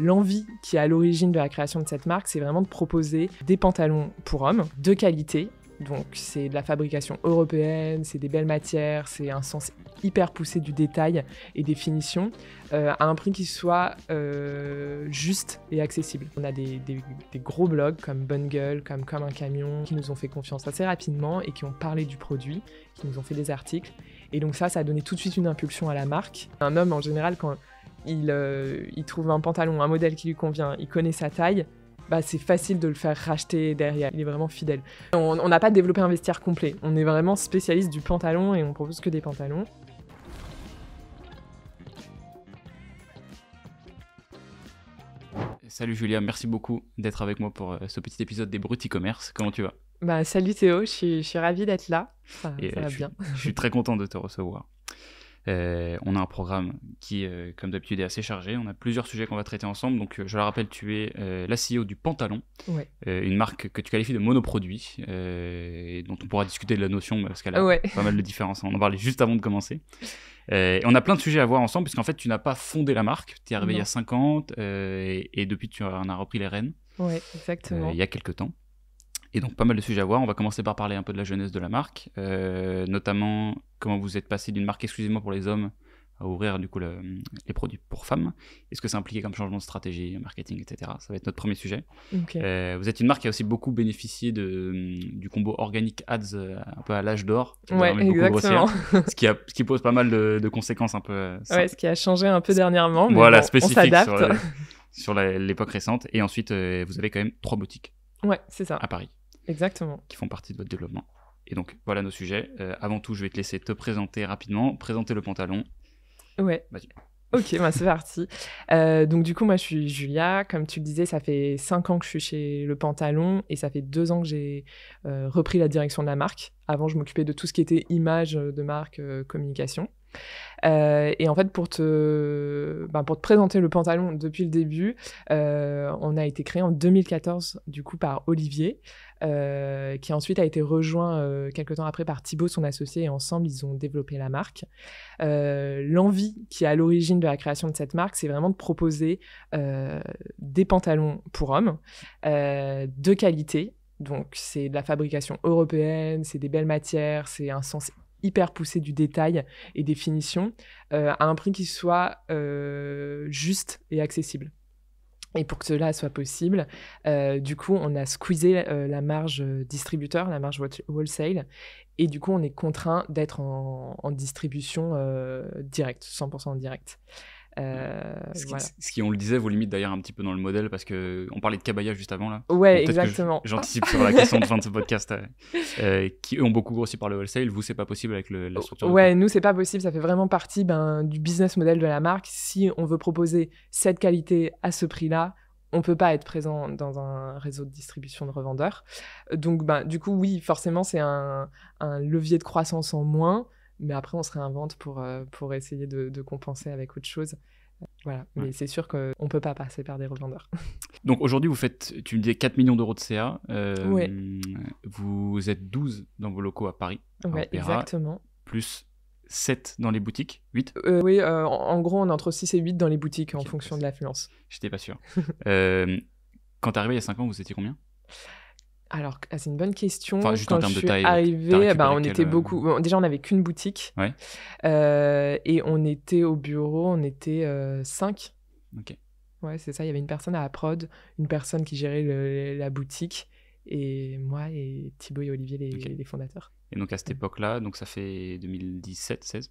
L'envie qui est à l'origine de la création de cette marque, c'est vraiment de proposer des pantalons pour hommes de qualité. Donc c'est de la fabrication européenne, c'est des belles matières, c'est un sens hyper poussé du détail et des finitions euh, à un prix qui soit euh, juste et accessible. On a des, des- gros blogs comme Bungle, comme Comme un camion, qui nous ont fait confiance assez rapidement et qui ont parlé du produit, qui nous ont fait des articles. Et donc ça, ça a donné tout de suite une impulsion à la marque. Un homme, en général, quand il, euh, il trouve un pantalon, un modèle qui lui convient, il connaît sa taille, bah, c'est facile de le faire racheter derrière. Il est vraiment fidèle. On n'a pas développé un vestiaire complet. On est vraiment spécialiste du pantalon et on propose que des pantalons. Salut Julia, merci beaucoup d'être avec moi pour euh, ce petit épisode des Bruts e-commerce. Comment tu vas? Bah, salut Théo, je suis, je suis ravie d'être là. Ça, euh, va je, bien. je suis très content de te recevoir. Euh, on a un programme qui, euh, comme d'habitude, est assez chargé. On a plusieurs sujets qu'on va traiter ensemble. Donc, euh, je le rappelle, tu es euh, la CEO du Pantalon, Ouais. une marque que tu qualifies de monoproduit, et dont on pourra discuter de la notion parce qu'elle a Ouais. pas mal de différences. On en parlait juste avant de commencer. Et on a plein de sujets à voir ensemble, puisqu'en fait, tu n'as pas fondé la marque. Tu es arrivé il y a Non. 50 euh, et, et depuis, tu en as repris les rênes. Exactement. il y a quelques temps. Et donc pas mal de sujets à voir. On va commencer par parler un peu de la jeunesse de la marque, euh, notamment comment vous êtes passé d'une marque exclusivement pour les hommes à ouvrir du coup le- les produits pour femmes. Est-ce que ça impliqué comme changement de stratégie, marketing, etc. Ça va être notre premier sujet. Euh, vous êtes une marque qui a aussi beaucoup bénéficié de, du combo organic ads euh, un peu à l'âge d'or. qui vous a Ouais, ce, qui a, ce qui pose pas mal de, de conséquences un peu. euh, Ouais, ce qui a changé un peu dernièrement. Mais voilà, bon, on spécifique s'adapte. sur, sur l'époque récente. Et ensuite, euh, vous avez quand même trois boutiques Ouais, c'est ça. à Paris. Exactement. qui font partie de votre développement. Et donc, voilà nos sujets. Euh, avant tout, je vais te laisser te présenter rapidement, présenter le pantalon. Ouais. Vas-y. Ok, bah c'est parti. Euh, donc du coup, moi je suis Julia. Comme tu le disais, ça fait 5 ans que je suis chez Le Pantalon et ça fait 2 ans que j'ai euh, repris la direction de la marque. Avant, je m'occupais de tout ce qui était image de marque, euh, communication. Euh, et en fait, pour te, ben, pour te présenter Le Pantalon depuis le début, euh, on a été créé en 2014 du coup par Olivier. euh, qui ensuite a été rejoint quelques temps après par Thibaut, son associé, et ensemble, ils ont développé la marque. L'envie qui est à l'origine de la création de cette marque, c'est vraiment de proposer des pantalons pour hommes de qualité. Donc, c'est de la fabrication européenne, c'est des belles matières, c'est un sens hyper poussé du détail et des finitions euh, à un prix qui soit euh, juste et accessible. Et pour que cela soit possible, euh, du coup, on a squeezé la marge distributeur, la marge whol- wholesale, et du coup, on est contraint d'être en, distribution directe, 100% en direct. Euh, Ce qui, voilà. ce qui, on le disait, vous limite d'ailleurs un petit peu dans le modèle parce que on parlait de Cabaya juste avant là. Ouais, exactement. J'anticipe sur la question de fin de ce podcast, euh, euh, qui eux ont beaucoup grossi par le wholesale. Vous, c'est pas possible avec le- la structure. de Ouais, nous, c'est pas possible. Ça fait vraiment partie ben, du business model de la marque. Si on veut proposer cette qualité à ce prix-là, on peut pas être présent dans un réseau de distribution de revendeurs. Donc, ben, du coup, oui, forcément, c'est un, un levier de croissance en moins. Mais après, on se réinvente pour, euh, pour essayer de, de compenser avec autre chose. Voilà. Mais Ouais. c'est sûr qu'on peut pas passer par des revendeurs. Donc aujourd'hui, vous faites, tu me disais 4 millions d'euros de CA. euh, Ouais. Vous êtes 12 dans vos locaux à Paris, Ouais, Opéra. exactement. plus 7 dans les boutiques, 8 Euh, oui, euh, en, gros, on est entre 6 et 8 dans les boutiques en fonction bah, de l'affluence. J'étais pas sûr. Quand t'es arrivé il y a 5 ans, vous étiez combien? Alors, ah, c'est une bonne question. Enfin, juste en Quand termes je de suis taille, t'as arrivée, bah, on était euh, beaucoup. bon, déjà, on n'avait qu'une boutique. Ouais. Euh, et on était au bureau, on était 5. Ok. Ouais, c'est ça. Il y avait une personne à la prod, une personne qui gérait le- la boutique, et moi et Thibaut et Olivier, les, Ok. les fondateurs. Et donc à cette époque-là, donc ça fait 2017, 16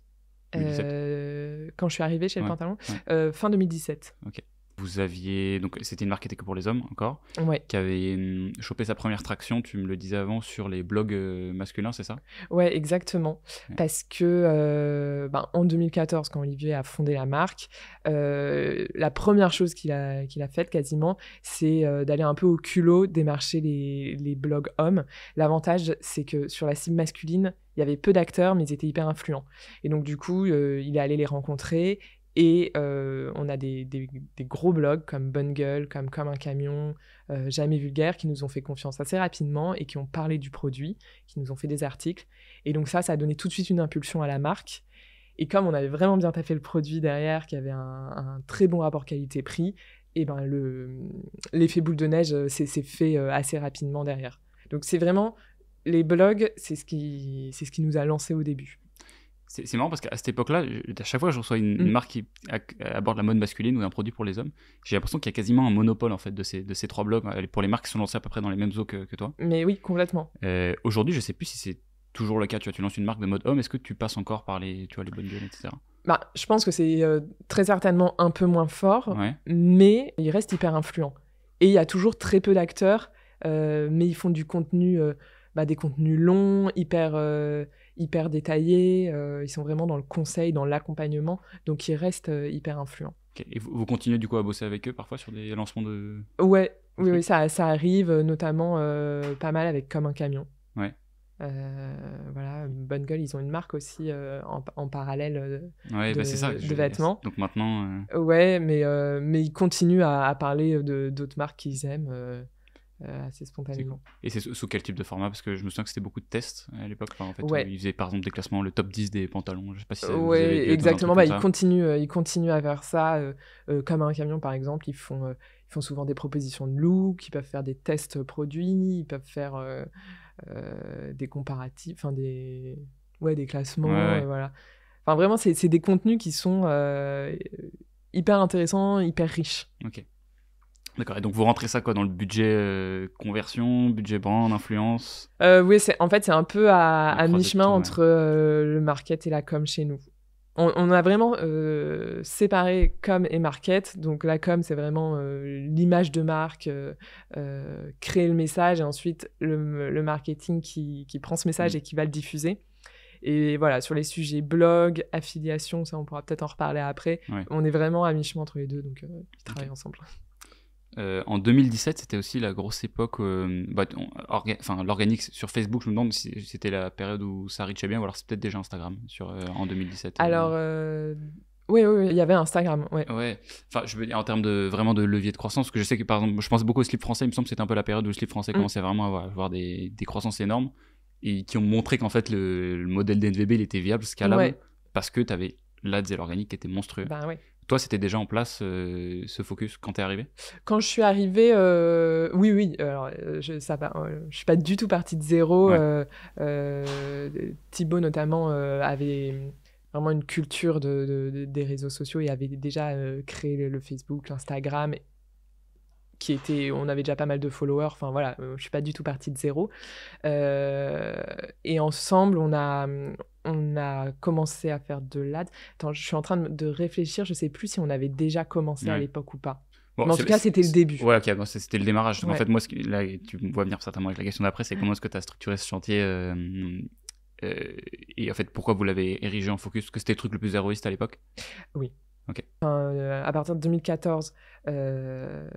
2017. Euh, quand je suis arrivée chez Ouais, le pantalon, euh, fin 2017. Vous aviez donc c'était une marque qui était que pour les hommes encore, Ouais. qui avait hum, chopé sa première traction, tu me le disais avant, sur les blogs euh, masculins, c'est ça? Ouais, exactement. Ouais. Parce que euh, ben, en 2014, quand Olivier a fondé la marque, euh, la première chose qu'il a, qu'il a faite quasiment, c'est euh, d'aller un peu au culot démarcher les, les blogs hommes. L'avantage, c'est que sur la cible masculine, il y avait peu d'acteurs, mais ils étaient hyper influents. Et donc, du coup, euh, il est allé les rencontrer. Et euh, on a des, gros blogs comme Bungle, comme Comme un camion, euh, Jamais vulgaire, qui nous ont fait confiance assez rapidement et qui ont parlé du produit, qui nous ont fait des articles. Et donc ça, ça a donné tout de suite une impulsion à la marque. Et comme on avait vraiment bien taffé le produit derrière, qui avait un, très bon rapport qualité-prix, et ben le l'effet boule de neige c'est fait assez rapidement derrière. Donc c'est vraiment les blogs, c'est ce qui c'est ce qui nous a lancé au début. C'est marrant parce qu'à cette époque-là, à chaque fois que je reçois une, mm. marque qui aborde la mode masculine ou un produit pour les hommes, j'ai l'impression qu'il y a quasiment un monopole en fait de ces, de ces trois blogs euh, pour les marques qui sont lancées à peu près dans les mêmes eaux que, que toi. Mais oui, complètement. Euh, aujourd'hui, je sais plus si c'est toujours le cas. Tu vois, tu lances une marque de mode homme, est-ce que tu passes encore par les, tu vois, les bonnes gueules, etc. Bah, je pense que c'est euh, très certainement un peu moins fort, mais il reste hyper influent. Et il y a toujours très peu d'acteurs, mais ils font du contenu, bah, des contenus longs, hyper hyper détaillés, euh, ils sont vraiment dans le conseil, dans l'accompagnement, donc ils restent euh, hyper influents. Et vous, continuez du coup à bosser avec eux parfois sur des lancements de... Ouais, oui, oui, ça, ça arrive euh, notamment pas mal avec Comme un camion. Ouais. voilà, Bonne Gueule, ils ont une marque aussi en, parallèle ouais, bah, de, ça, de vêtements. Donc maintenant. Ouais, mais, mais ils continuent à, à parler d'autres marques qu'ils aiment. Euh, assez spontanément. Et c'est sous, quel type de format? Parce que je me souviens que c'était beaucoup de tests à l'époque. en fait, ils faisaient par exemple des classements, le top 10 des pantalons. Je sais pas si Oui, exactement. Bah, ils, continuent, euh, ils continuent à faire ça. Euh, comme un camion, par exemple, ils font, ils font souvent des propositions de look, ils peuvent faire des tests produits, ils peuvent faire des comparatifs, enfin des, ouais, des classements. voilà. Enfin, vraiment, c'est des contenus qui sont hyper intéressants, hyper riches. Ok. D'accord. Et donc vous rentrez ça quoi dans le budget euh, conversion, budget brand, influence? Euh, Oui, c'est en fait c'est un peu à, mi-chemin entre euh, le market et la com chez nous. On, a vraiment séparé com et market. Donc la com c'est vraiment l'image de marque, créer le message et ensuite le, marketing qui, prend ce message mm. et qui va le diffuser. Et voilà, sur les sujets blog, affiliation, ça on pourra peut-être en reparler après. On est vraiment à mi-chemin entre les deux, donc ils travaillent ensemble. Euh, en 2017, c'était aussi la grosse époque. Euh, bah, enfin, l'organique sur Facebook, je me demande si c'était la période où ça reachait bien ou alors c'est peut-être déjà Instagram sur, euh, en 2017. Alors, oui, oui, il y avait Instagram. Ouais. ouais. Enfin, je veux dire en termes de vraiment de levier de croissance, parce que je sais que par exemple, je pense beaucoup au slip français. Il me semble que c'était un peu la période où le slip français mm. commençait vraiment à avoir, des, des, croissances énormes et qui ont montré qu'en fait le, modèle d'NVB il était viable, scalable, parce que tu avais l'ADS et l'organique qui était monstrueux. Bah, ouais. Toi, c'était déjà en place euh, ce focus quand tu es arrivé? Quand je suis arrivé, euh, oui, oui. Alors, euh, je ne suis pas du tout partie de zéro. Thibaut, notamment, avait vraiment une culture de, des réseaux sociaux et avait déjà créé le, Facebook, l'Instagram qui était, on avait déjà pas mal de followers. Enfin voilà, je suis pas du tout partie de zéro. et ensemble, on a, on a commencé à faire de l'ad. Attends, je suis en train de, réfléchir, je sais plus si on avait déjà commencé à l'époque ou pas. mais en tout cas, c'était le début. Ouais, ok, c'était le démarrage. En fait, moi, là, tu me vois venir certainement avec la question d'après, c'est comment est-ce que tu as structuré ce chantier euh, euh, et en fait, pourquoi vous l'avez érigé en focus? Parce que c'était le truc le plus héroïste à l'époque Oui. Euh, à partir de 2014, euh,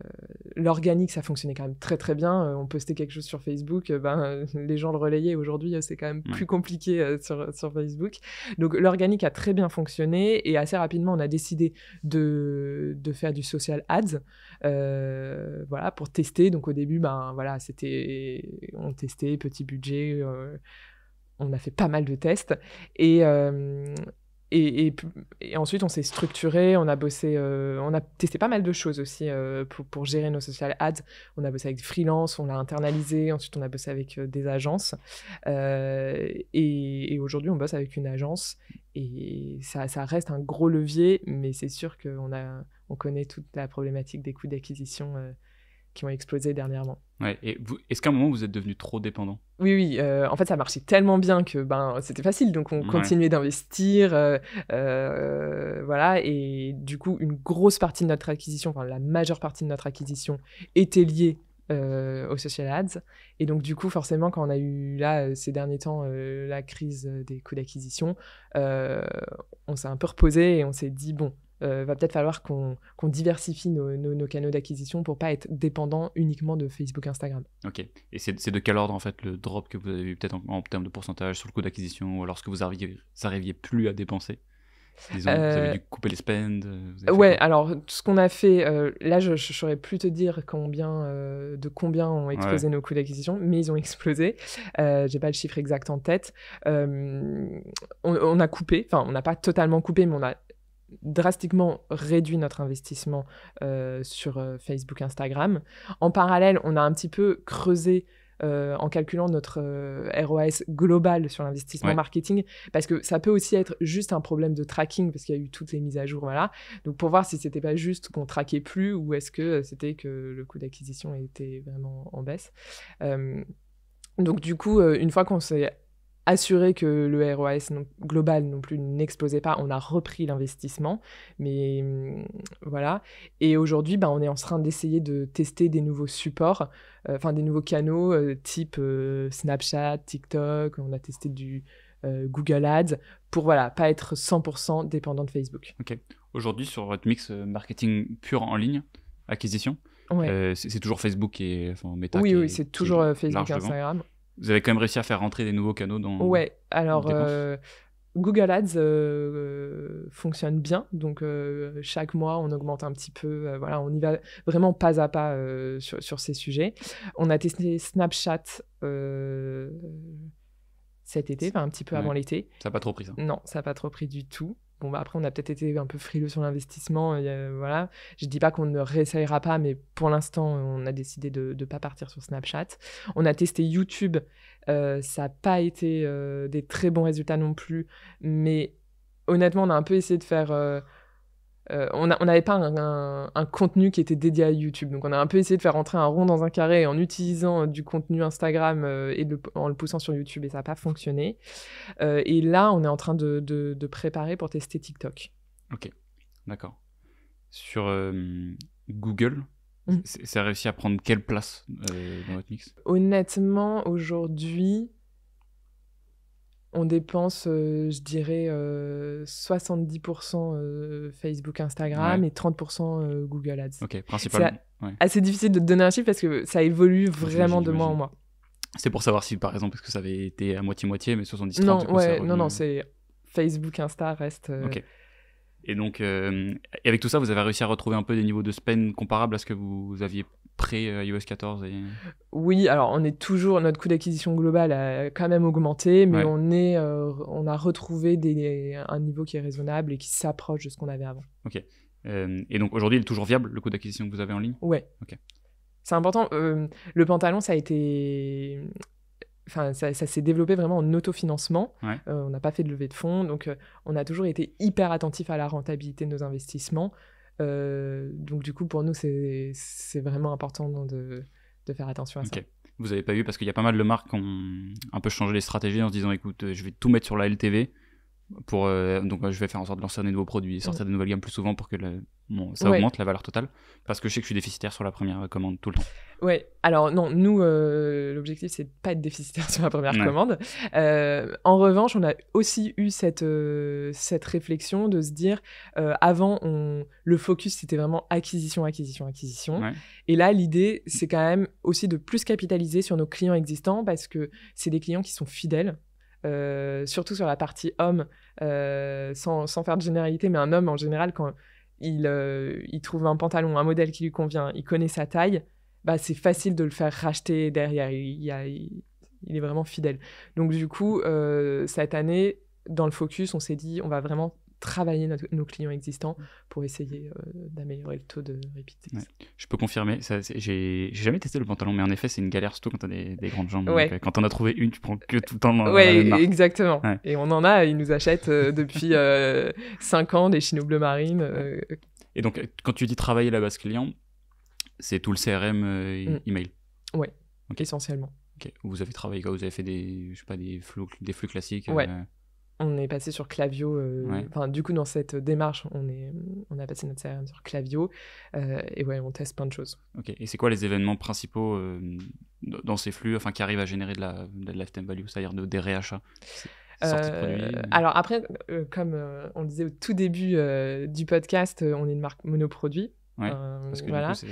l'organique, ça fonctionnait quand même très très bien. Euh, on postait quelque chose sur Facebook, ben, les gens le relayaient. Aujourd'hui, c'est quand même plus compliqué sur, sur, Facebook. Donc l'organique a très bien fonctionné et assez rapidement, on a décidé de, de faire du social ads voilà, pour tester. Donc au début, ben, voilà, c'était, on testait, petit budget. on a fait pas mal de tests. Et, et, ensuite, on s'est structuré, on a bossé, euh, on a testé pas mal de choses aussi euh, pour, gérer nos social ads. On a bossé avec des freelances, on l'a internalisé, ensuite on a bossé avec euh, des agences. et, aujourd'hui, on bosse avec une agence et ça, reste un gros levier, mais c'est sûr qu'on on connaît toute la problématique des coûts d'acquisition qui ont explosé dernièrement. Ouais, et est-ce qu'à un moment vous êtes devenu trop dépendant? Oui, oui. Euh, en fait, ça marchait tellement bien que ben c'était facile, donc on continuait d'investir, euh, euh, voilà. Et du coup, une grosse partie de notre acquisition, enfin la majeure partie de notre acquisition, était liée aux social ads. Et donc, du coup, forcément, quand on a eu là, ces derniers temps, la crise des coûts d'acquisition, on s'est un peu reposé et on s'est dit, bon, euh, va peut-être falloir qu'on diversifie nos, canaux d'acquisition pour pas être dépendant uniquement de Facebook, Instagram. Ok. Et c'est de quel ordre en fait le drop que vous avez eu peut-être en, termes de pourcentage sur le coût d'acquisition ou lorsque vous arriviez, plus à dépenser? Disons, vous avez euh, dû couper les spends euh, Ouais, alors ce qu'on a fait, là je ne saurais plus te dire combien, de combien ont explosé nos coûts d'acquisition, mais ils ont explosé. J'ai pas le chiffre exact en tête. On, on, a coupé, enfin on n'a pas totalement coupé, mais on a drastiquement réduit notre investissement sur Facebook, Instagram. En parallèle, on a un petit peu creusé euh, en calculant notre euh, ROAS global sur l'investissement marketing, parce que ça peut aussi être juste un problème de tracking, parce qu'il y a eu toutes les mises à jour, voilà. Donc pour voir si c'était pas juste qu'on traquait plus, ou est-ce que c'était que le coût d'acquisition était vraiment en baisse. Euh, donc du coup, une fois qu'on s'est assurer que le ROAS global non plus n'explosait pas. On a repris l'investissement, mais mm, voilà. Et aujourd'hui, ben, on est en train d'essayer de tester des nouveaux supports, euh, enfin des nouveaux canaux euh, type euh, Snapchat, TikTok. On a testé du Google Ads pour voilà pas être 100% dépendant de Facebook. Ok. Aujourd'hui, sur votre mix marketing pur en ligne, acquisition, c'est toujours Facebook et enfin, Meta. Oui, oui, c'est toujours Facebook, et Instagram. Vous avez quand même réussi à faire rentrer des nouveaux canaux dans. Ouais, alors euh, Google Ads euh, fonctionne bien, donc euh, chaque mois on augmente un petit peu. voilà, on y va vraiment pas à pas sur, sur, ces sujets. On a testé Snapchat cet été, enfin un petit peu avant l'été. Ça n'a pas trop pris ça Non, ça n'a pas trop pris du tout. Bon, bah après, on a peut-être été un peu frileux sur l'investissement. voilà. Je dis pas qu'on ne réessayera pas, mais pour l'instant, on a décidé de ne pas partir sur Snapchat. On a testé YouTube. Euh, ça n'a pas été euh, des très bons résultats non plus. Mais honnêtement, on a un peu essayé de faire euh, euh, on n'avait pas un, contenu qui était dédié à YouTube. Donc on a un peu essayé de faire rentrer un rond dans un carré en utilisant du contenu Instagram euh, et en le poussant sur YouTube et ça n'a pas fonctionné. Euh, et là, on est en train de, préparer pour tester TikTok. Ok, d'accord. Sur Google, mmh. ça a réussi à prendre quelle place dans votre mix? Honnêtement, aujourd'hui, on dépense, euh, je dirais, 70% euh, euh, Facebook, Instagram et 30% Google Ads. Ok, principalement. C'est assez difficile de te donner un chiffre parce que ça évolue vraiment de mois en mois. C'est pour savoir si, par exemple, est-ce que ça avait été à moitié-moitié, mais 70-30 Non, ouais, non, non, c'est Facebook, Insta reste. Ok. Et donc, avec tout ça, vous avez réussi à retrouver un peu des niveaux de spend comparables à ce que vous aviez pré-iOS 14 et... Oui, alors on est toujours, notre coût d'acquisition global a quand même augmenté, mais on, est, euh, on a retrouvé des, un niveau qui est raisonnable et qui s'approche de ce qu'on avait avant. Ok. Euh, et donc aujourd'hui, il est toujours viable le coût d'acquisition que vous avez en ligne? Ouais. Ok. C'est important. Euh, le pantalon, ça a été. Enfin, ça, ça s'est développé vraiment en autofinancement. on n'a pas fait de levée de fonds, donc on a toujours été hyper attentif à la rentabilité de nos investissements. Euh, donc du coup, pour nous, c'est vraiment important de, de, faire attention à ça. Vous n'avez pas vu, parce qu'il y a pas mal de marques qui ont un peu changé les stratégies en se disant, écoute, je vais tout mettre sur la LTV pour euh, donc je vais faire en sorte de lancer des nouveaux produits, sortir mm. des nouvelles gammes plus souvent pour que ça augmente la valeur totale. Parce que je sais que je suis déficitaire sur la première commande tout le temps. Ouais, alors non, nous, euh, l'objectif c'est de pas être déficitaire sur la première commande. Euh, en revanche, on a aussi eu cette, cette réflexion de se dire, avant, on, le focus c'était vraiment acquisition, acquisition, acquisition. Et là, l'idée c'est quand même aussi de plus capitaliser sur nos clients existants parce que c'est des clients qui sont fidèles. Euh, surtout sur la partie homme, euh, sans, sans, faire de généralité, mais un homme en général, quand il, euh, il, trouve un pantalon, un modèle qui lui convient, il connaît sa taille, bah, c'est facile de le faire racheter derrière. Il, il, il est vraiment fidèle. Donc du coup, cette année, dans le focus, on s'est dit, on va vraiment travailler nos clients existants pour essayer euh, d'améliorer le taux de repeat. Je peux confirmer, j'ai jamais testé le pantalon, mais en effet, c'est une galère, surtout quand tu as des, des, grandes jambes. Euh, quand on a trouvé une, tu prends que tout le temps dans ouais, exactement. Et on en a, ils nous achètent euh, depuis 5 ans des chinos bleu marine. Et donc, quand tu dis travailler la base client, c'est tout le CRM mm. email? Oui, essentiellement. Vous avez travaillé quoi? Vous avez fait des, je sais pas, des, flux, des flux classiques Ouais on est passé sur Clavio. Euh, du coup, dans cette démarche, on, est, on a passé notre CRM sur Clavio. Euh, et ouais, on teste plein de choses. Ok. Et c'est quoi les événements principaux euh, dans ces flux, enfin, qui arrivent à générer de la, de lifetime value, c'est-à-dire de, des réachats? Alors après, comme on le disait au tout début du podcast, on est une marque monoproduit. Ouais, parce que voilà. du coup,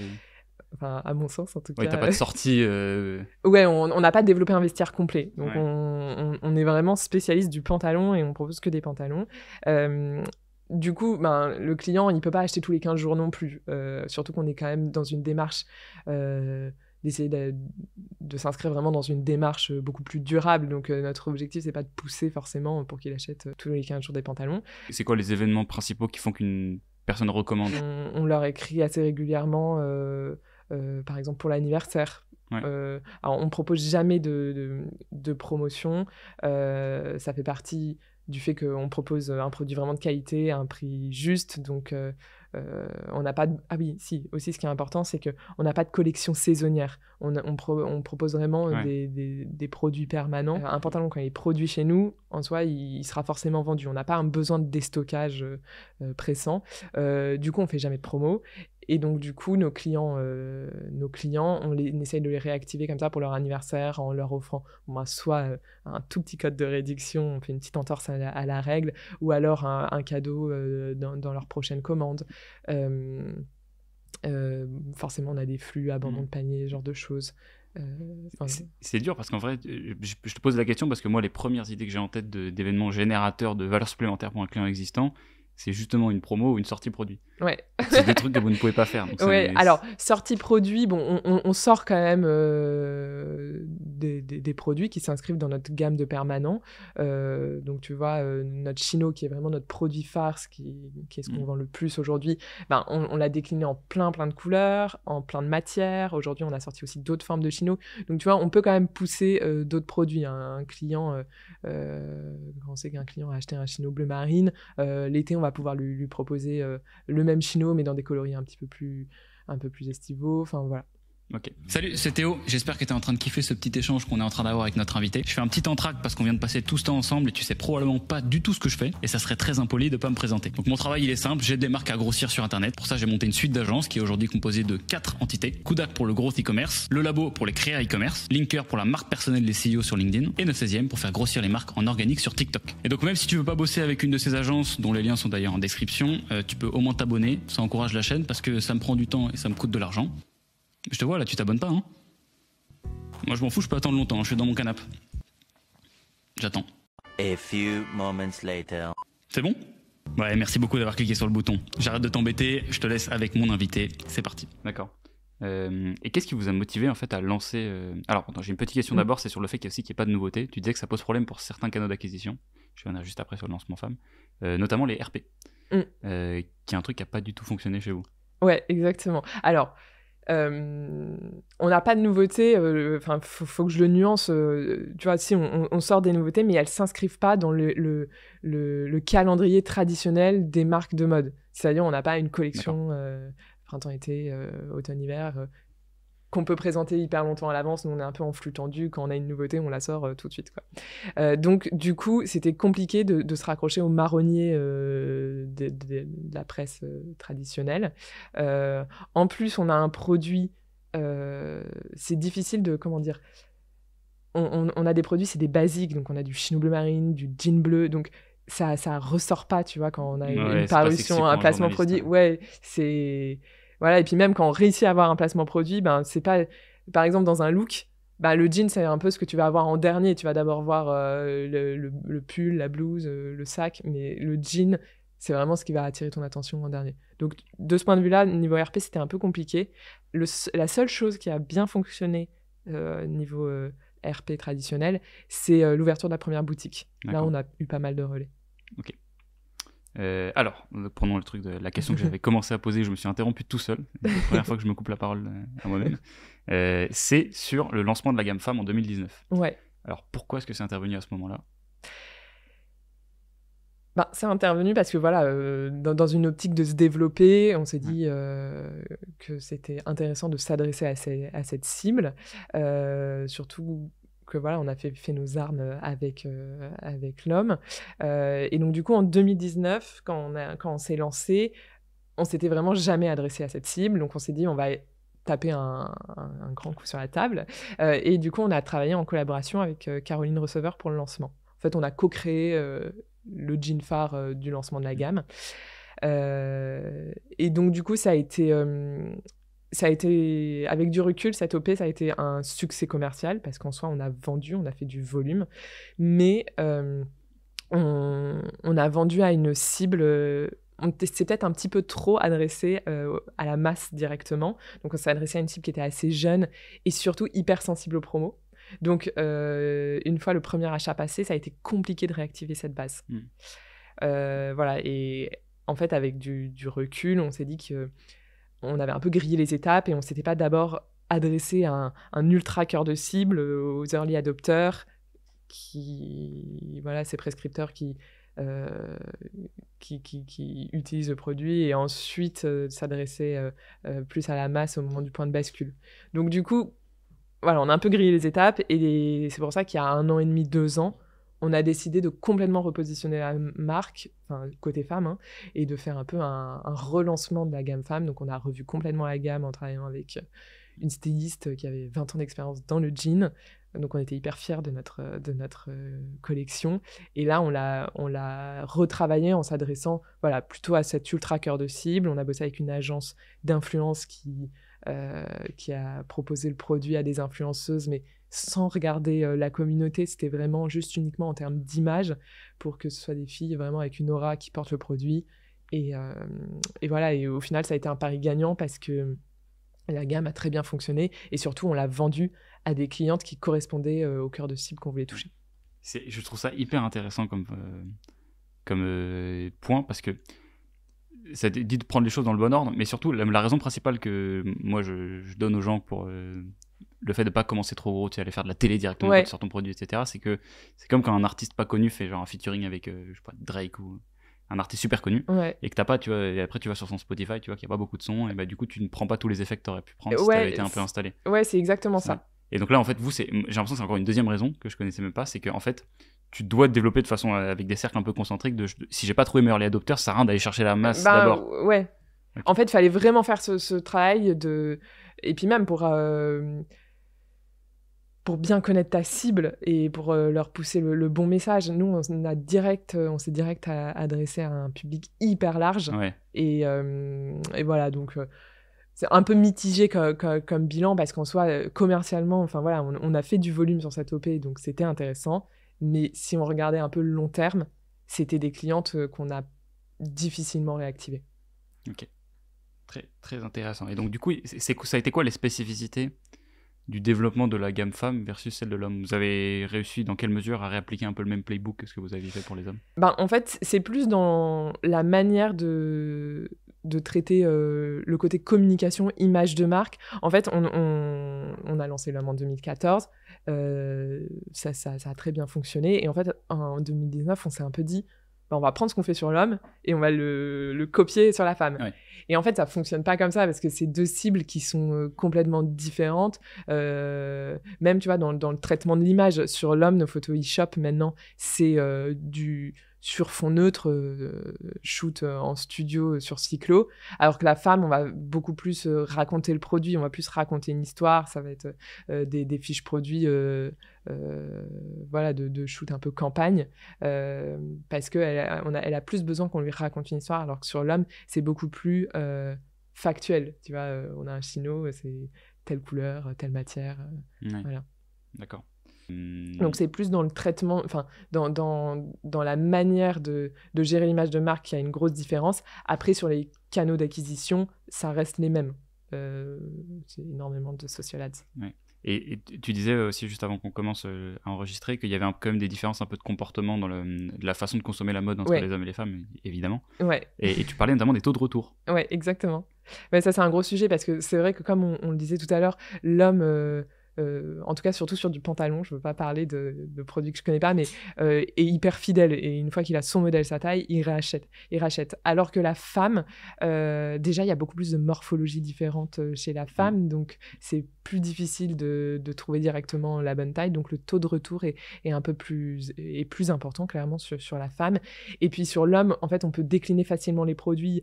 Enfin, à mon sens, en tout cas. Oui, t'as pas de sortie. Euh... Ouais, on n'a pas développé un vestiaire complet. Donc, on, on, est vraiment spécialiste du pantalon et on propose que des pantalons. Euh, du coup, ben, le client, il peut pas acheter tous les 15 jours non plus. Euh, surtout qu'on est quand même dans une démarche euh, d'essayer de, de s'inscrire vraiment dans une démarche beaucoup plus durable. Donc notre objectif, c'est pas de pousser forcément pour qu'il achète tous les 15 jours des pantalons. C'est quoi les événements principaux qui font qu'une personne recommande? On, leur écrit assez régulièrement, par exemple pour l'anniversaire. alors on propose jamais de, de, promotion. ça fait partie du fait qu'on propose un produit vraiment de qualité à un prix juste. Donc, euh, euh, on n'a pas de... Ah oui, si, aussi ce qui est important, c'est qu'on n'a pas de collection saisonnière. On, on, propose vraiment des, des, produits permanents. Euh, un pantalon, quand il est produit chez nous, en soi, il, sera forcément vendu. On n'a pas un besoin de déstockage pressant. du coup, on fait jamais de promo. Et donc, du coup, nos clients, euh, nos clients on, les, essaye de les réactiver comme ça pour leur anniversaire en leur offrant bah, soit euh, un tout petit code de réduction, on fait une petite entorse à la, règle, ou alors un, cadeau euh, dans, leur prochaine commande. forcément, on a des flux, abandon mmh. de panier, ce genre de choses. C'est dur parce qu'en vrai, je, te pose la question parce que moi, les premières idées que j'ai en tête d'événements générateurs de valeur supplémentaire pour un client existant, c'est justement une promo ou une sortie produit. Ouais. c'est des trucs que vous ne pouvez pas faire. ouais. Alors, sortie produit, bon, on, sort quand même euh, des, des, produits qui s'inscrivent dans notre gamme de permanents. Euh, donc, tu vois, euh, notre chino, qui est vraiment notre produit farce, qui, qui est ce qu'on mm. vend le plus aujourd'hui, ben, on, l'a décliné en plein, plein de couleurs, en plein de matières. Aujourd'hui, on a sorti aussi d'autres formes de chino. Donc, tu vois, on peut quand même pousser d'autres produits. Un, client, quand on sait qu'un client a acheté un chino bleu marine, l'été, on va pouvoir lui, proposer euh, le même chino, mais dans des coloris un petit peu plus, un peu plus estivaux. Enfin, voilà. Salut, c'est Théo. J'espère que tu es en train de kiffer ce petit échange qu'on est en train d'avoir avec notre invité. Je fais un petit entraque parce qu'on vient de passer tout ce temps ensemble et tu sais probablement pas du tout ce que je fais et ça serait très impoli de pas me présenter. Donc mon travail il est simple, j'ai des marques à grossir sur internet. Pour ça, j'ai monté une suite d'agences qui est aujourd'hui composée de quatre entités. Kudak pour le gros e-commerce, le labo pour les créa e-commerce, Linker pour la marque personnelle des CEO sur LinkedIn et 9 pour faire grossir les marques en organique sur TikTok. Et donc même si tu veux pas bosser avec une de ces agences dont les liens sont d'ailleurs en description, euh, tu peux au moins t'abonner, ça encourage la chaîne parce que ça me prend du temps et ça me coûte de l'argent. Je te vois là, tu t'abonnes pas hein moi, je m'en fous, je peux attendre longtemps. Hein, je suis dans mon canapé. J'attends. A few moments later. C'est bon? Ouais, merci beaucoup d'avoir cliqué sur le bouton. J'arrête de t'embêter, je te laisse avec mon invité. C'est parti. D'accord. Euh, et qu'est-ce qui vous a motivé en fait à lancer euh, Alors, j'ai une petite question mm. d'abord, c'est sur le fait qu'il n'y ait pas de nouveauté. Tu disais que ça pose problème pour certains canaux d'acquisition. Je en juste après sur le lancement femme, euh, notamment les RP, mm. qui est un truc qui n'a pas du tout fonctionné chez vous. Ouais, exactement. Alors, euh, on n'a pas de nouveautés, euh, enfin, faut, que je le nuance. Euh, tu vois, si on, sort des nouveautés, mais elles s'inscrivent pas dans le, le, calendrier traditionnel des marques de mode. C'est-à-dire, on n'a pas une collection printemps-été, automne-hiver qu'on peut présenter hyper longtemps à l'avance. Nous, on est un peu en flux tendu. Quand on a une nouveauté, on la sort euh, tout de suite. Quoi. Euh, donc, du coup, c'était compliqué de, se raccrocher au marronnier euh, de, la presse traditionnelle. en plus, on a un produit. c'est difficile de. Comment dire on, a des produits, c'est des basiques. Donc, on a du chino bleu marine, du jean bleu. Donc, ça, ça ressort pas, tu vois, quand on a une, parution, un placement produit. Ouais, c'est voilà, et puis même quand on réussit à avoir un placement produit, ben c'est pas par exemple dans un look, ben, le jean c'est un peu ce que tu vas avoir en dernier, tu vas d'abord voir euh, le, pull, la blouse, euh, le sac, mais le jean c'est vraiment ce qui va attirer ton attention en dernier. Donc de ce point de vue-là, niveau RP, c'était un peu compliqué. la seule chose qui a bien fonctionné euh, niveau RP traditionnel, c'est l'ouverture de la première boutique. Là, on a eu pas mal de relais. Ok. Euh, alors, prenons le truc de la question que j'avais commencé à poser, je me suis interrompu tout seul. C'est la première fois que je me coupe la parole euh, à moi-même. Euh, c'est sur le lancement de la gamme femme en 2019. Ouais. Alors, pourquoi est-ce que c'est intervenu à ce moment-là? Bah, c'est intervenu parce que voilà, dans, une optique de se développer, on s'est dit que c'était intéressant de s'adresser à, à, cette cible, surtout voilà, on a fait, fait nos armes euh, avec, euh, avec l'homme. Euh, et donc, du coup, en 2019, quand on, a, quand on s'est lancé, on s'était vraiment jamais adressé à cette cible. Donc, on s'est dit, on va taper un, grand coup sur la table. et du coup, on a travaillé en collaboration avec Caroline Receveur pour le lancement. En fait, on a co-créé le jean phare du lancement de la gamme. et donc, du coup, ça a été ça a été, avec du recul, cette OP, ça a été un succès commercial parce qu'en soi, on a vendu, on a fait du volume, mais euh, on, a vendu à une cible. on s'est peut-être un petit peu trop adressé à la masse directement. Donc on s'est adressé à une cible qui était assez jeune et surtout hyper sensible aux promos. Donc une fois le premier achat passé, ça a été compliqué de réactiver cette base. Hmm. voilà, et en fait avec du, recul, on s'est dit que on avait un peu grillé les étapes et on s'était pas d'abord adressé à un, ultra cœur de cible aux early adopters qui voilà ces prescripteurs qui euh, qui, qui, utilisent le produit et ensuite euh, s'adresser euh, plus à la masse au moment du point de bascule. Donc du coup, voilà, on a un peu grillé les étapes et c'est pour ça qu'il y a un an et demi, deux ans, on a décidé de complètement repositionner la marque, côté femme, hein, et de faire un peu un, relancement de la gamme femme. Donc on a revu complètement la gamme en travaillant avec une styliste qui avait 20 ans d'expérience dans le jean, donc on était hyper fiers de notre, euh, de notre euh, collection. Et là, on l'a, on retravaillé en s'adressant voilà, plutôt à cet ultra cœur de cible. On a bossé avec une agence d'influence qui, euh, qui a proposé le produit à des influenceuses, mais sans regarder la communauté. C'était vraiment juste uniquement en termes d'image pour que ce soit des filles vraiment avec une aura qui portent le produit. Et, et voilà, et au final, ça a été un pari gagnant parce que la gamme a très bien fonctionné et surtout, on l'a vendue à des clientes qui correspondaient euh, au cœur de cible qu'on voulait toucher. Je trouve ça hyper intéressant comme, euh, comme euh, point parce que ça dit de prendre les choses dans le bon ordre, mais surtout la, raison principale que moi je, donne aux gens pour le fait de pas commencer trop gros, tu sais, aller faire de la télé directement sur ton produit, etc. C'est que c'est comme quand un artiste pas connu fait genre un featuring avec je sais pas, Drake ou un artiste super connu et que t'as pas tu vois et après tu vas sur son Spotify tu vois qu'il n'y a pas beaucoup de sons et bah du coup tu ne prends pas tous les effets que tu aurais pu prendre si tu avais été un peu installé ouais c'est exactement ça. Et donc là, en fait, vous, j'ai l'impression que c'est encore une deuxième raison que je connaissais même pas, c'est qu'en fait, tu dois te développer de façon euh, avec des cercles un peu concentriques. De, si j'ai pas trouvé mes early adopters, ça sert à rien d'aller chercher la masse bah, d'abord. Ouais. En fait, il fallait vraiment faire ce, travail de. Et puis même pour. Euh, pour bien connaître ta cible et pour euh, leur pousser le, bon message. Nous, on, a direct, on s'est direct adressé à un public hyper large. Ouais. Et, et, voilà, donc c'est un peu mitigé comme, bilan parce qu'en soi, euh, commercialement, enfin voilà, on, a fait du volume sur cette OP, donc c'était intéressant. Mais si on regardait un peu le long terme, c'était des clientes euh, qu'on a difficilement réactivées. Ok. Très, très intéressant. Et donc, du coup, c'est, ça a été quoi les spécificités? Du développement de la gamme femme versus celle de l'homme. Vous avez réussi dans quelle mesure à réappliquer un peu le même playbook que ce que vous aviez fait pour les hommes? Ben, En fait, c'est plus dans la manière de, de traiter euh, le côté communication, image de marque. En fait, on, a lancé l'homme en 2014, euh, ça, ça, a très bien fonctionné, et en fait, en 2019, on s'est un peu dit, bah, on va prendre ce qu'on fait sur l'homme et on va le, copier sur la femme. Et en fait, ça fonctionne pas comme ça parce que c'est deux cibles qui sont euh, complètement différentes. même, tu vois, dans, dans, le traitement de l'image, sur l'homme, nos photos e-shop maintenant, c'est du sur fond neutre, euh, shoot euh, en studio euh, sur cyclo, alors que la femme, on va beaucoup plus raconter le produit, on va plus raconter une histoire, ça va être des, fiches produits voilà, de, shoot un peu campagne, parce qu'elle a, elle a plus besoin qu'on lui raconte une histoire, alors que sur l'homme, c'est beaucoup plus factuel. Tu vois, on a un chino, c'est telle couleur, telle matière. Voilà. D'accord. Hmm. Donc c'est plus dans le traitement, enfin dans, dans, dans, la manière de, de gérer l'image de marque qu'il y a une grosse différence. Après sur les canaux d'acquisition, ça reste les mêmes. Euh, c'est énormément de social ads. Et, tu disais aussi juste avant qu'on commence euh, à enregistrer qu'il y avait quand même des différences un peu de comportement dans le, la façon de consommer la mode entre les hommes et les femmes, évidemment. Ouais. Et, tu parlais notamment des taux de retour. Ouais, exactement. Mais ça c'est un gros sujet parce que c'est vrai que comme on, le disait tout à l'heure, l'homme euh, euh, en tout cas surtout sur du pantalon, je ne veux pas parler de, produits que je connais pas, mais euh, est hyper fidèle. Et une fois qu'il a son modèle, sa taille, il rachète. Il rachète. Alors que la femme, euh, déjà, il y a beaucoup plus de morphologie différente chez la femme, donc c'est plus difficile de, trouver directement la bonne taille. Donc le taux de retour est, un peu plus, est plus important, clairement, sur, la femme. Et puis sur l'homme, en fait, on peut décliner facilement les produits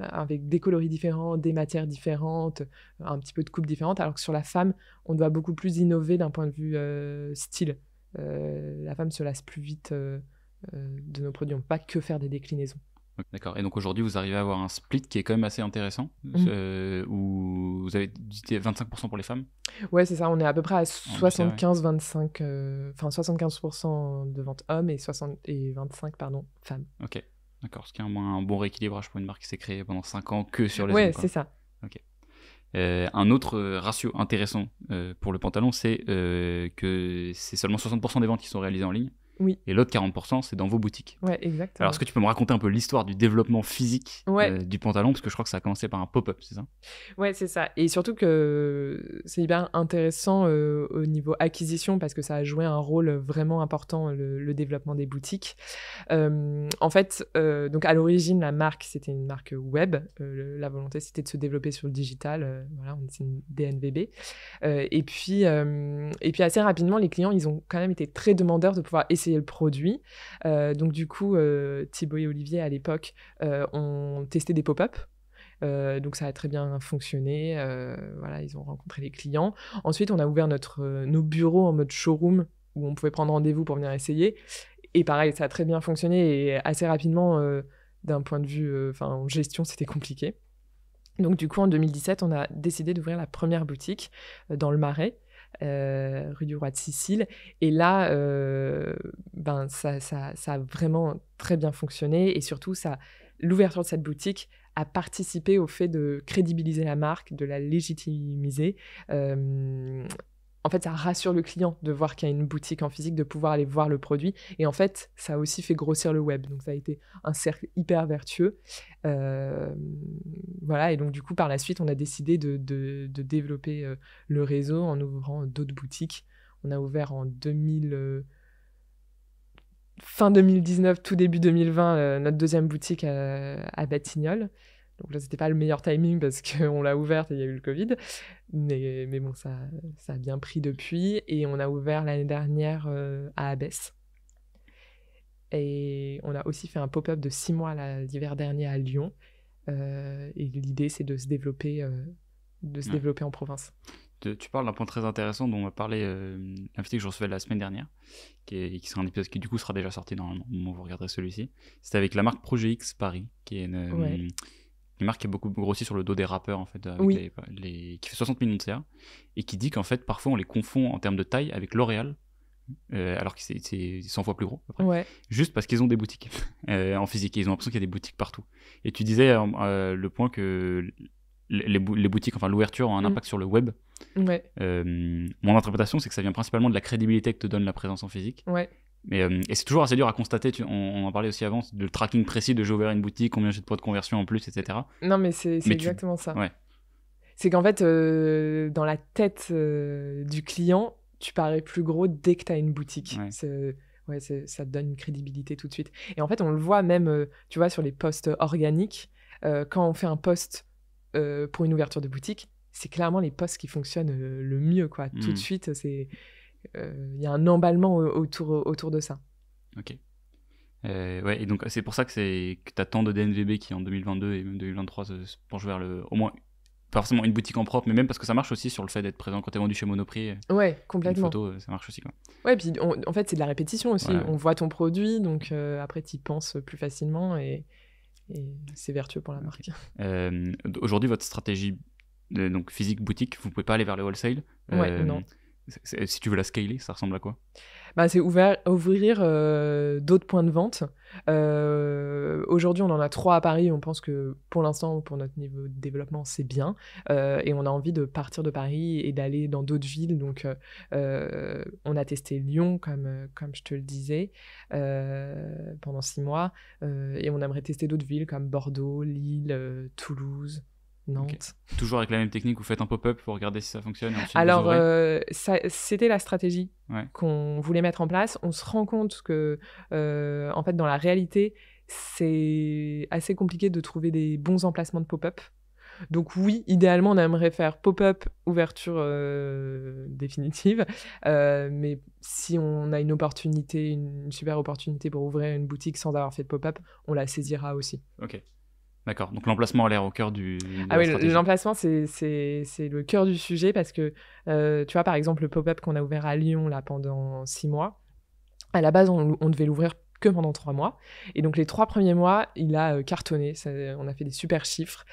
avec des coloris différents, des matières différentes, un petit peu de coupe différente, alors que sur la femme, on doit beaucoup plus innover d'un point de vue euh, style. Euh, la femme se lasse plus vite euh, de nos produits. On ne peut pas que faire des déclinaisons. D'accord. Et donc aujourd'hui, vous arrivez à avoir un split qui est quand même assez intéressant, mmh. où vous avez dit 25% pour les femmes? Ouais, c'est ça. On est à peu près à 75-25, enfin 75% de ventes hommes et, 60, et 25 pardon, femmes. Ok. D'accord, ce qui est un, un bon rééquilibrage pour une marque qui s'est créée pendant 5 ans que sur les Ouais, hommes, quoi. c'est ça. Euh, un autre euh, ratio intéressant euh, pour le pantalon, c'est que c'est seulement 60% des ventes qui sont réalisées en ligne. Oui. Et l'autre 40%, c'est dans vos boutiques. Ouais, exactement. Alors, est-ce que tu peux me raconter un peu l'histoire du développement physique Ouais. euh, du pantalon? Parce que je crois que ça a commencé par un pop-up, c'est ça? Ouais, c'est ça. Et surtout que c'est hyper intéressant euh, au niveau acquisition parce que ça a joué un rôle vraiment important, le, le développement des boutiques. Euh, en fait, donc à l'origine, la marque, c'était une marque web. Le- la volonté, c'était de se développer sur le digital. voilà, on- c'est une DNVB. Et, puis, et puis, assez rapidement, les clients, ils ont quand même été très demandeurs de pouvoir essayer le produit. Euh, donc, du coup, euh, Thibaut et Olivier, à l'époque, euh, ont testé des pop-up. Donc ça a très bien fonctionné. voilà, ils ont rencontré les clients. Ensuite, on a ouvert notre, nos bureaux en mode showroom où on pouvait prendre rendez-vous pour venir essayer. Et pareil, ça a très bien fonctionné et assez rapidement, d'un point de vue, en gestion, c'était compliqué. Donc du coup, en 2017, on a décidé d'ouvrir la première boutique dans le Marais. Euh, rue du Roi de Sicile. Et là, euh, ben, ça, ça, ça a vraiment très bien fonctionné. Et surtout, l'ouverture de cette boutique a participé au fait de crédibiliser la marque, de la légitimiser. Euh, en fait, ça rassure le client de voir qu'il y a une boutique en physique, de pouvoir aller voir le produit. Et en fait, ça a aussi fait grossir le web. Donc, ça a été un cercle hyper vertueux. Euh, voilà. Et donc, du coup, par la suite, on a décidé de, développer euh, le réseau en ouvrant d'autres boutiques. On a ouvert en 2000. euh, fin 2019, tout début 2020, euh, notre deuxième boutique à, à. Donc là, c'était pas le meilleur timing parce qu'on l'a ouverte et il y a eu le Covid. Mais, mais bon, ça, ça a bien pris depuis. Et on a ouvert l'année dernière euh, à Abbesse. Et on a aussi fait un pop-up de six mois l'hiver dernier à Lyon. Euh, et l'idée, c'est de se développer, euh, de se Ouais. développer en province. Tu tu parles d'un point très intéressant dont on m'a parlé euh, l'invité que je recevais la semaine dernière, qui, est, qui sera un épisode qui du coup sera déjà sorti normalement au moment où vous regarderez celui-ci. C'était avec la marque Projet X Paris, qui est une, Ouais. une marque qui a beaucoup grossi sur le dos des rappeurs en fait, avec Oui. les- les- qui fait 60 millions de CA, et qui dit qu'en fait parfois on les confond en termes de taille avec L'Oréal, euh, alors que c'est c'est 100 fois plus gros. Ouais, juste parce qu'ils ont des boutiques euh, en physique. Et ils ont l'impression qu'il y a des boutiques partout. Et tu disais euh, le point que les, les bou- les boutiques, enfin l'ouverture, ont un Mm. impact sur le web. ouais, mon interprétation, c'est que ça vient principalement de la crédibilité que te donne la présence en physique. ouais. Mais, euh, et c'est toujours assez dur à constater, tu- on, on en parlait aussi avant, le tracking précis de j'ai ouvert une boutique, combien j'ai de points de conversion en plus, etc. Non, mais c'est tu- exactement ça. ouais. C'est qu'en fait, euh, dans la tête euh, du client, tu parais plus gros dès que tu as une boutique. Ouais. Ouais, ça te donne une crédibilité tout de suite. Et en fait, on le voit même, tu vois, sur les posts organiques, quand on fait un post pour une ouverture de boutique, c'est clairement les posts qui fonctionnent le mieux, quoi. Tout Mm. de suite, c'est il y a un emballement au- autour, autour de ça. Ok. Euh, ouais, et donc c'est pour ça que c'est que t'as tant de DNVB qui en 2022 et même 2023 se, se penchent vers le au moins pas forcément une boutique en propre, mais même parce que ça marche aussi sur le fait d'être présent quand t'es vendu chez Monoprix. euh, Ouais, Une complètement. photo, euh, ça marche aussi quoi. Ouais, puis on- en fait, c'est de la répétition aussi. On voit ton produit, donc euh, après, tu y penses plus facilement et, et c'est vertueux pour la marque. Euh, Aujourd'hui, votre stratégie de- donc physique boutique, vous pouvez pas aller vers le wholesale. Ouais, Euh, non. Si tu veux la scaler, ça ressemble à quoi? Bah, c'est ouvrir euh, d'autres points de vente. Euh, Aujourd'hui, on en a trois à Paris. On pense que pour l'instant, pour notre niveau de développement, c'est bien. Euh, et on a envie de partir de Paris et d'aller dans d'autres villes. Donc, on a testé Lyon, comme, comme je te le disais, pendant six mois. Et on aimerait tester d'autres villes comme Bordeaux, Lille, Toulouse, Nantes. Toujours avec la même technique, vous faites un pop-up pour regarder si ça fonctionne. et ensuite vous Alors, euh, c'était la stratégie Ouais. qu'on voulait mettre en place. On se rend compte que, euh, en fait, dans la réalité, c'est assez compliqué de trouver des bons emplacements de pop-up. Donc oui, idéalement, on aimerait faire pop-up, ouverture euh, définitive. Euh, mais si on a une opportunité, une, une super opportunité pour ouvrir une boutique sans avoir fait de pop-up, on la saisira aussi. Ok. D'accord. Donc l'emplacement a l'air au cœur du. Ah oui, l'emplacement, c'est- c'est c'est le cœur du sujet parce que, euh, tu vois, par exemple, le pop-up qu'on a ouvert à Lyon là, pendant six mois, à la base, on, on devait l'ouvrir que pendant trois mois. Et donc, les trois premiers mois, il a euh, cartonné. Ça- on a fait des super chiffres.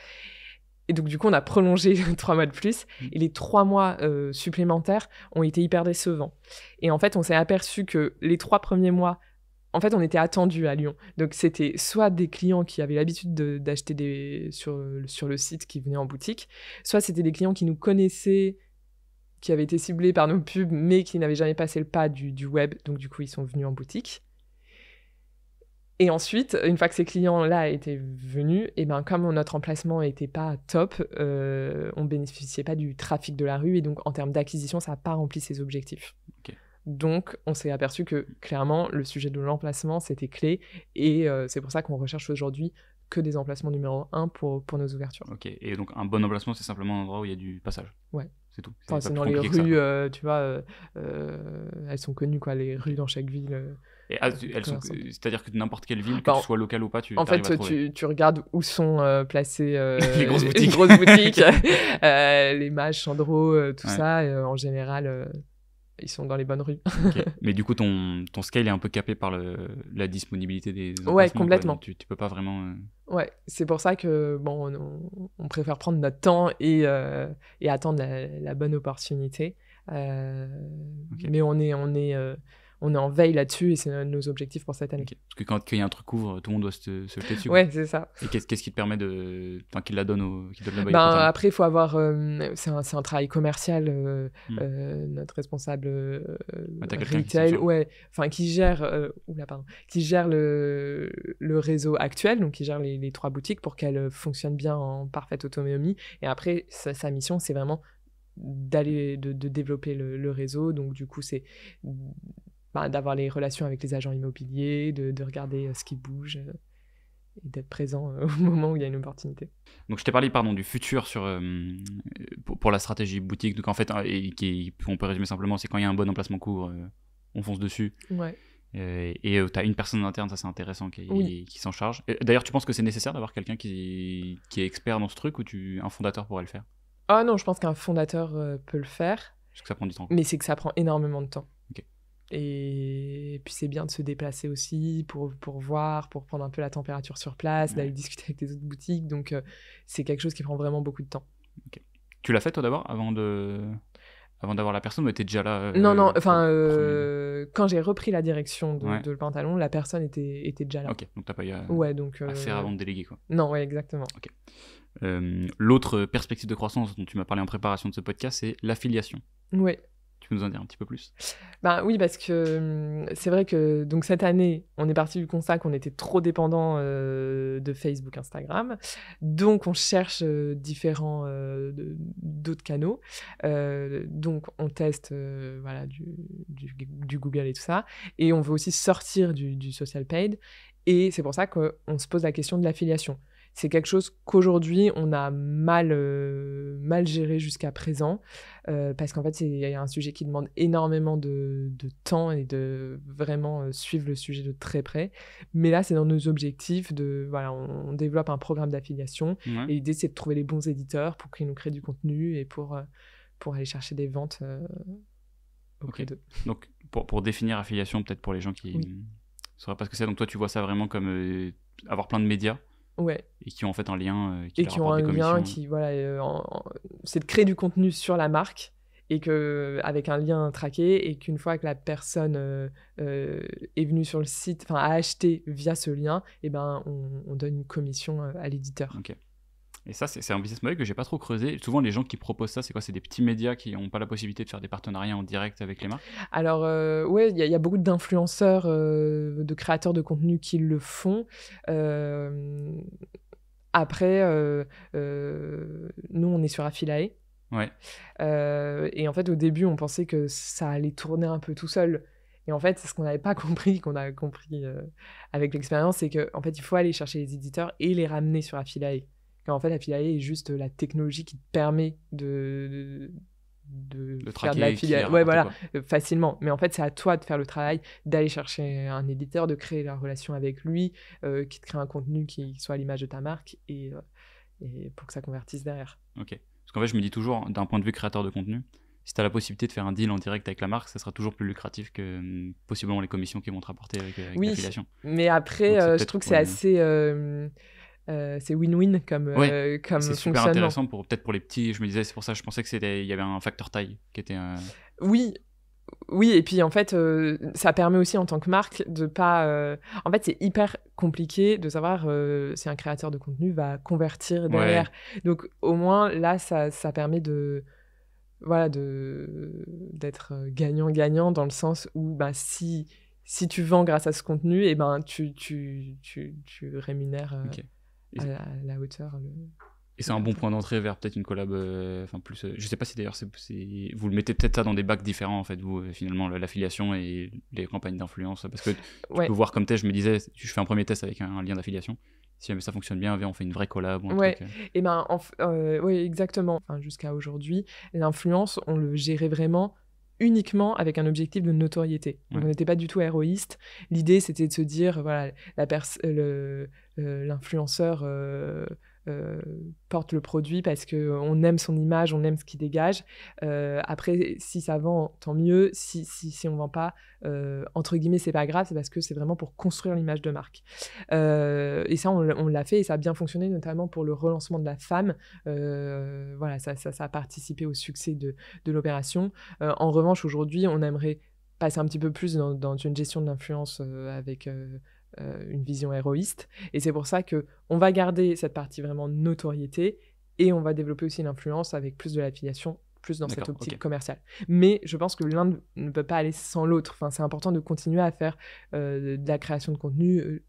Et donc, du coup, on a prolongé trois mois de plus. Mm. Et les trois mois euh, supplémentaires ont été hyper décevants. Et en fait, on s'est aperçu que les trois premiers mois, en fait, on était attendu à Lyon. Donc, c'était soit des clients qui avaient l'habitude d'acheter sur, le site qui venaient en boutique, soit c'était des clients qui nous connaissaient, qui avaient été ciblés par nos pubs, mais qui n'avaient jamais passé le pas du, web. Donc, du coup, ils sont venus en boutique. Et ensuite, une fois que ces clients-là étaient venus, et ben comme notre emplacement n'était pas top, euh, on bénéficiait pas du trafic de la rue et donc en termes d'acquisition, ça n'a pas rempli ses objectifs. Donc, on s'est aperçu que clairement, le sujet de l'emplacement, c'était clé. Et euh, c'est pour ça qu'on recherche aujourd'hui que des emplacements numéro un pour, pour nos ouvertures. Ok, et donc un bon emplacement, c'est simplement un endroit où il y a du passage Ouais. C'est tout. Enfin, c'est dans les rues, euh, tu vois, euh, elles sont connues, quoi, les rues dans chaque ville. Et ah, elles sont, c'est-à-dire que n'importe quelle ville, que bah, tu sois local ou pas, tu En fait, tu, tu, regardes où sont placées les grosses boutiques, les, grosses boutiques les Mages, Chandro, tout ça. en général, ils sont dans les bonnes rues. Mais du coup, ton, ton scale est un peu capé par le, la disponibilité des Ouais, complètement. tu, tu peux pas vraiment. Euh, ouais, c'est pour ça que bon, on, préfère prendre notre temps et, euh, et attendre la, bonne opportunité. Euh, mais on est, on est, on est en veille là-dessus et c'est nos objectifs pour cette année. Parce que quand il y a un truc ouvre, tout le monde doit se, se jeter dessus. Ouais, c'est ça. Et qu'est-ce qui te permet de. Enfin, qui la donne au. Qui donne ben, après, il faut avoir. Euh, c'est un, un, travail commercial. Euh, hmm. euh, notre responsable retail, ouais. Enfin, qui gère. oula, pardon. Qui gère le, le réseau actuel, donc qui gère les, les trois boutiques pour qu'elles fonctionnent bien en parfaite autonomie. Et après, sa, sa mission, c'est vraiment d'aller de, de, développer le, le, réseau donc du coup c'est bah, d'avoir les relations avec les agents immobiliers, de, regarder euh, ce qui bouge euh, et d'être présent euh, au moment où il y a une opportunité. Donc je t'ai parlé pardon du futur sur pour, la stratégie boutique. Donc en fait, et qui, on peut résumer simplement, c'est quand il y a un bon emplacement court, on fonce dessus. Ouais. et tu as une personne interne, ça c'est intéressant, qui, qui s'en charge. D'ailleurs, tu penses que c'est nécessaire d'avoir quelqu'un qui, qui, est expert dans ce truc ou tu, un fondateur pourrait le faire? Ah non, je pense qu'un fondateur peut le faire. Parce que ça prend du temps. Mais c'est que ça prend énormément de temps. Et puis c'est bien de se déplacer aussi pour, pour voir, pour prendre un peu la température sur place, d'aller discuter avec les autres boutiques. Donc euh, c'est quelque chose qui prend vraiment beaucoup de temps. Tu l'as fait toi d'abord avant de avant d'avoir la personne ou était déjà là euh, Non, non, enfin, euh, quand j'ai repris la direction de, le pantalon, la personne était, était déjà là. Ok, donc t'as pas eu à, ouais, donc, à faire avant de déléguer quoi. Non, ouais, exactement. L'autre perspective de croissance dont tu m'as parlé en préparation de ce podcast, c'est l'affiliation. Oui. Tu peux nous en dire un petit peu plus? Ben, Oui, parce que hum, c'est vrai que donc, cette année, on est parti du constat qu'on était trop dépendant euh, de Facebook, Instagram. Donc, on cherche euh, différents euh, d'autres canaux. donc, on teste voilà, du, du, Google et tout ça. Et on veut aussi sortir du, du social paid. Et c'est pour ça qu'on se pose la question de l'affiliation c'est quelque chose qu'aujourd'hui on a mal, euh, mal géré jusqu'à présent, euh, parce qu'en fait c'est un sujet qui demande énormément de, de temps et de vraiment euh, suivre le sujet de très près. Mais là c'est dans nos objectifs de voilà, on, développe un programme d'affiliation. Et l'idée c'est de trouver les bons éditeurs pour qu'ils nous créent du contenu et pour, pour aller chercher des ventes d'eux. Donc pour, pour, définir affiliation peut-être pour les gens qui ne sauraient pas ce que c'est, donc toi tu vois ça vraiment comme avoir plein de médias Ouais. Et qui ont en fait un lien. Euh, qui et qui ont un lien qui, voilà, euh, c'est de créer du contenu sur la marque et que avec un lien traqué et qu'une fois que la personne euh, est venue sur le site, enfin a acheté via ce lien, et eh ben on, on donne une commission à l'éditeur. Et ça, c'est un business model que j'ai pas trop creusé. Souvent, les gens qui proposent ça, c'est quoi? C'est des petits médias qui n'ont pas la possibilité de faire des partenariats en direct avec les marques? Alors, euh, ouais, il y, a beaucoup d'influenceurs, euh, de créateurs de contenu qui le font. Euh, après, nous, on est sur Affilae. Ouais. et en fait, au début, on pensait que ça allait tourner un peu tout seul. Et en fait, ce qu'on n'avait pas compris, qu'on a compris avec l'expérience, c'est qu'en en fait, il faut aller chercher les éditeurs et les ramener sur Affilae. Car en fait, l'affiliate est juste la technologie qui te permet de, de, de faire de ouais, voilà, euh, facilement. Mais en fait, c'est à toi de faire le travail, d'aller chercher un éditeur, de créer la relation avec lui, euh, qui te crée un contenu qui soit à l'image de ta marque et, euh, et pour que ça convertisse derrière. Ok. Parce qu'en fait, je me dis toujours, d'un point de vue créateur de contenu, si tu as la possibilité de faire un deal en direct avec la marque, ça sera toujours plus lucratif que hum, possiblement les commissions qu'ils vont te rapporter avec, avec oui, Mais après, je trouve que c'est assez euh, c'est win-win comme, euh, comme c'est super intéressant pour peut-être pour les petits je me disais c'est pour ça je pensais que c'était il y avait un facteur taille qui était oui oui, et puis en fait, euh, ça permet aussi en tant que marque de pas. euh, En fait, c'est hyper compliqué de savoir euh, si un créateur de contenu va convertir derrière. Donc, au moins, là, ça, ça permet de. Voilà, de d'être euh, gagnant-gagnant dans le sens où bah, si, si tu vends grâce à ce contenu, et ben, tu, tu, tu, tu rémunères euh. Et- à, la, à la hauteur. le- Et c'est un bon point d'entrée vers peut-être une collab, euh, enfin plus. euh, je sais pas si d'ailleurs c'est, vous le mettez peut-être ça dans des bacs différents en fait, vous euh, finalement la- l'affiliation et les campagnes d'influence, parce que tu Ouais. peux voir comme test. Je me disais, je fais un premier test avec un, un lien d'affiliation. Si jamais ça fonctionne bien, on fait une vraie collab ou un Ouais. truc. euh. Et ben, oui, exactement. Enfin, jusqu'à aujourd'hui, l'influence, on le gérait vraiment uniquement avec un objectif de notoriété. Donc, Ouais. On n'était pas du tout héroïste. L'idée, c'était de se dire, voilà, la le- l'influenceur euh, euh, porte le produit parce que on aime son image, on aime ce qu'il dégage. Euh, après, si ça vend, tant mieux. Si, si, si on vend pas, euh, entre guillemets, c'est pas grave, c'est parce que c'est vraiment pour construire l'image de marque. Euh, et ça, on, l'a- fait et ça a bien fonctionné, notamment pour le relancement de la femme. Euh, voilà, ça, ça, a participé au succès de, de l'opération. Euh, en revanche, aujourd'hui, on aimerait passer un petit peu plus dans, une gestion de l'influence euh, avec euh, euh, une vision héroïste. Et c'est pour ça que on va garder cette partie vraiment notoriété et on va développer aussi l'influence avec plus de l'affiliation plus dans cette optique commerciale. Mais je pense que l'un ne- peut pas aller sans l'autre. Enfin, c'est important de continuer à faire euh, de la création de contenu euh,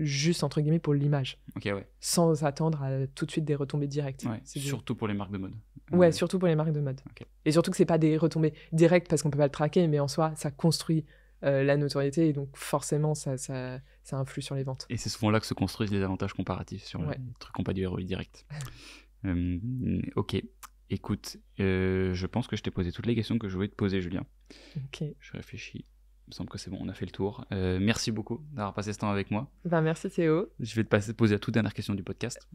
juste entre guillemets pour l'image, ouais. sans attendre à tout de suite des retombées directes. ouais. C'est du- Surtout pour les marques de mode. Ouais, surtout pour les marques de mode. Et surtout que c'est pas des retombées directes parce qu'on peut pas le traquer, mais en soi, ça construit euh, la notoriété et donc forcément, ça, ça, ça influe sur les ventes. Et c'est souvent là que se construisent les avantages comparatifs sur Ouais. les trucs qui n'ont pas du ROI direct. Euh, ok. Écoute, euh, je pense que je t'ai posé toutes les questions que je voulais te poser, Julien. Ok. Je réfléchis. Il me semble que c'est bon, on a fait le tour. Euh, merci beaucoup d'avoir passé ce temps avec moi. Ben, merci Théo. Je vais te passer, poser la toute dernière question du podcast.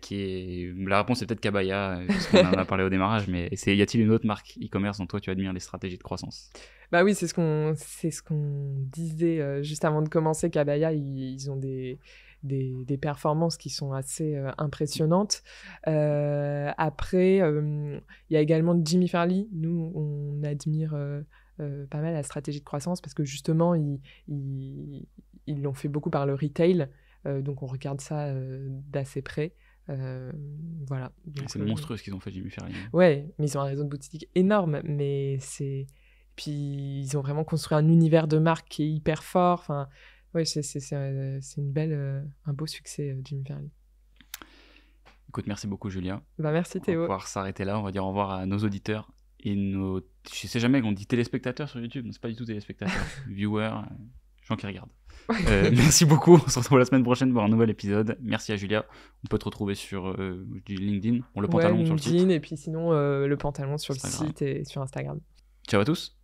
Qui est... La réponse est peut-être Kabaya, puisqu'on en a parlé au démarrage, mais y a-t-il une autre marque e-commerce dont toi tu admires les stratégies de croissance? Bah oui, c'est ce qu'on c'est ce qu'on disait euh, juste avant de commencer. Kabaya, ils, ils ont des, des, des performances qui sont assez euh, impressionnantes. Euh, après, il y a également Jimmy Farley. Nous, on admire pas mal la stratégie de croissance parce que justement, ils ils ils l'ont fait beaucoup par le retail. Donc, on regarde ça d'assez près. Euh, voilà. C'est euh, monstrueux ce qu'ils ont fait, Jimmy Ferry. Ouais, mais ils ont un réseau de boutiques énorme, mais c'est. Puis ils ont vraiment construit un univers de marque qui est hyper fort. Enfin, ouais, c'est c'est- c'est, euh, c'est une belle, euh, un beau succès, euh, Jimmy Farley. Écoute, merci beaucoup, Julien. Bah merci On va Théo. pouvoir s'arrêter là. On va dire au revoir à nos auditeurs et nos. Je sais jamais qu'on dit téléspectateurs sur YouTube, c'est pas du tout téléspectateurs, viewers, gens qui regardent. Euh, merci beaucoup. On se retrouve la semaine prochaine pour un nouvel épisode. Merci à Julia. On peut te retrouver sur euh, LinkedIn, pour le Ouais, pantalon sur le site. LinkedIn, et puis sinon euh, le pantalon sur Instagram. le site et sur Instagram. Ciao à tous.